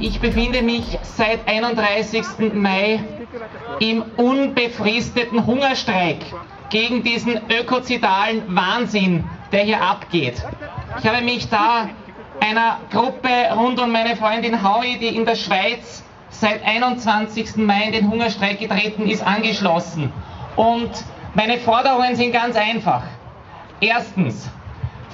Ich befinde mich seit 31. Mai im unbefristeten Hungerstreik gegen diesen ökozidalen Wahnsinn, der hier abgeht. Ich habe mich da einer Gruppe rund um meine Freundin Howie, die in der Schweiz seit 21. Mai in den Hungerstreik getreten ist, angeschlossen. Und meine Forderungen sind ganz einfach. Erstens,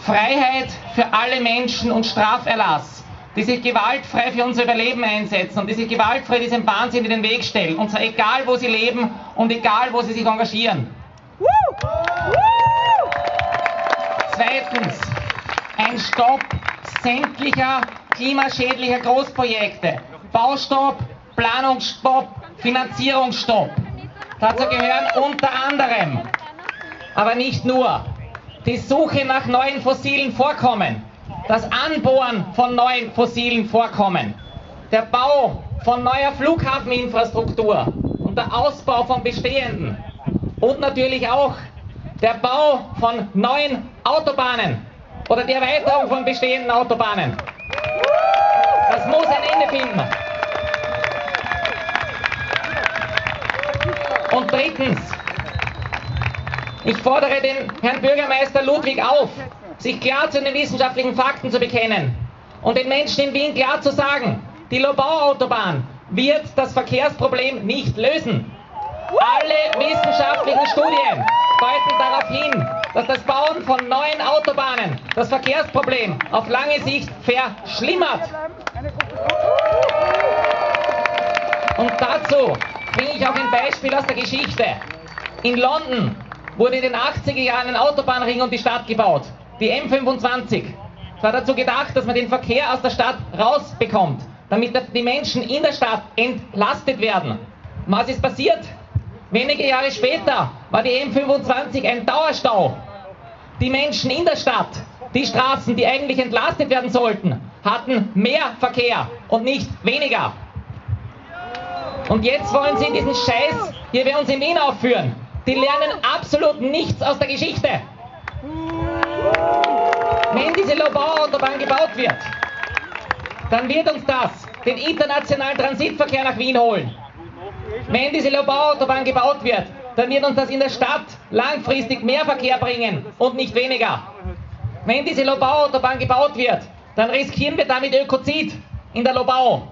Freiheit für alle Menschen und Straferlass, die sich gewaltfrei für unser Überleben einsetzen und die sich gewaltfrei diesem Wahnsinn in den Weg stellen. Und zwar egal, wo sie leben und egal, wo sie sich engagieren. Zweitens, ein Stopp sämtlicher klimaschädlicher Großprojekte. Baustopp, Planungsstopp, Finanzierungsstopp. Dazu gehören unter anderem, aber nicht nur, die Suche nach neuen fossilen Vorkommen, das Anbohren von neuen fossilen Vorkommen, der Bau von neuer Flughafeninfrastruktur und der Ausbau von bestehenden und natürlich auch der Bau von neuen Autobahnen oder die Erweiterung von bestehenden Autobahnen. Das muss ein Ende finden. Und drittens, ich fordere den Herrn Bürgermeister Ludwig auf, sich klar zu den wissenschaftlichen Fakten zu bekennen und den Menschen in Wien klar zu sagen, die Lobau-Autobahn wird das Verkehrsproblem nicht lösen. Alle wissenschaftlichen Studien deuten darauf hin, dass das Bauen von neuen Autobahnen das Verkehrsproblem auf lange Sicht verschlimmert. Und dazu bringe ich auch ein Beispiel aus der Geschichte. In London wurde in den 80er Jahren ein Autobahnring um die Stadt gebaut, die M25. Es war dazu gedacht, dass man den Verkehr aus der Stadt rausbekommt, damit die Menschen in der Stadt entlastet werden. Was ist passiert? Wenige Jahre später war die M25 ein Dauerstau. Die Menschen in der Stadt, die Straßen, die eigentlich entlastet werden sollten, hatten mehr Verkehr und nicht weniger. Und jetzt wollen sie diesen Scheiß hier bei uns in Wien aufführen. Die lernen absolut nichts aus der Geschichte. Wenn diese Lobau-Autobahn gebaut wird, dann wird uns das den internationalen Transitverkehr nach Wien holen. Wenn diese Lobau-Autobahn gebaut wird, dann wird uns das in der Stadt langfristig mehr Verkehr bringen und nicht weniger. Wenn diese Lobau-Autobahn gebaut wird, dann riskieren wir damit Ökozid in der Lobau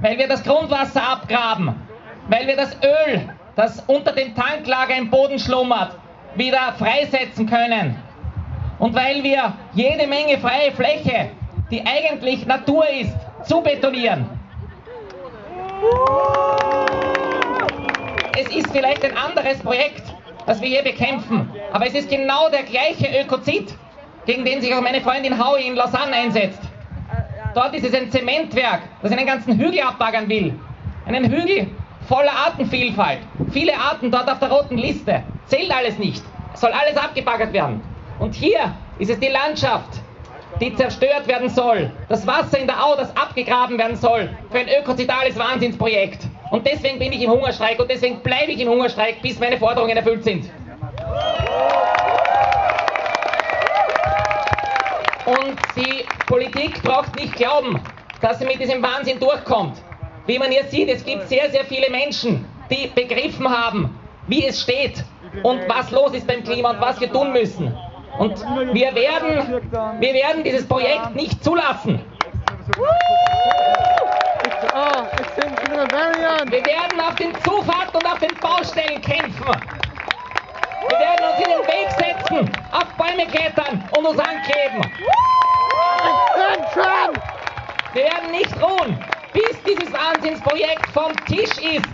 weil wir das Grundwasser abgraben, weil wir das Öl, das unter dem Tanklager im Boden schlummert, wieder freisetzen können. Und weil wir jede Menge freie Fläche, die eigentlich Natur ist, zu betonieren. Es ist vielleicht ein anderes Projekt, das wir hier bekämpfen, aber es ist genau der gleiche Ökozid, gegen den sich auch meine Freundin Howie in Lausanne einsetzt. Dort ist es ein Zementwerk, das einen ganzen Hügel abbaggern will. Einen Hügel voller Artenvielfalt. Viele Arten dort auf der roten Liste. Zählt alles nicht. Soll alles abgebaggert werden. Und hier ist es die Landschaft, die zerstört werden soll. Das Wasser in der Au, das abgegraben werden soll. Für ein ökozidales Wahnsinnsprojekt. Und deswegen bin ich im Hungerstreik und deswegen bleibe ich im Hungerstreik, bis meine Forderungen erfüllt sind. Und die Politik braucht nicht glauben, dass sie mit diesem Wahnsinn durchkommt. Wie man hier sieht, es gibt sehr, sehr viele Menschen, die begriffen haben, wie es steht und was los ist beim Klima und was wir tun müssen. Und wir werden, wir werden dieses Projekt nicht zulassen. Wir werden auf den Zufahrten und auf den Baustellen kämpfen. Wir werden uns in den Weg setzen, auf Bäume klettern und uns ankleben. Wir werden nicht ruhen, bis dieses Wahnsinnsprojekt vom Tisch ist.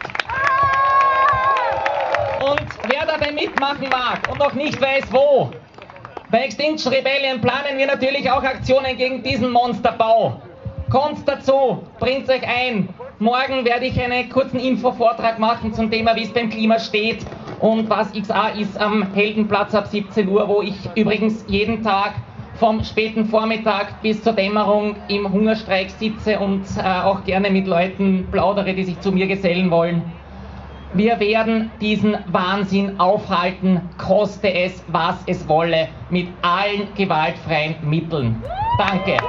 Und wer dabei mitmachen mag und noch nicht weiß wo, bei Extinction Rebellion planen wir natürlich auch Aktionen gegen diesen Monsterbau. Kommt dazu, bringt euch ein. Morgen werde ich einen kurzen Infovortrag machen zum Thema, wie es beim Klima steht und was XA ist am Heldenplatz ab 17 Uhr, wo ich übrigens jeden Tag vom späten Vormittag bis zur Dämmerung im Hungerstreik sitze und äh, auch gerne mit Leuten plaudere, die sich zu mir gesellen wollen. Wir werden diesen Wahnsinn aufhalten, koste es, was es wolle, mit allen gewaltfreien Mitteln. Danke.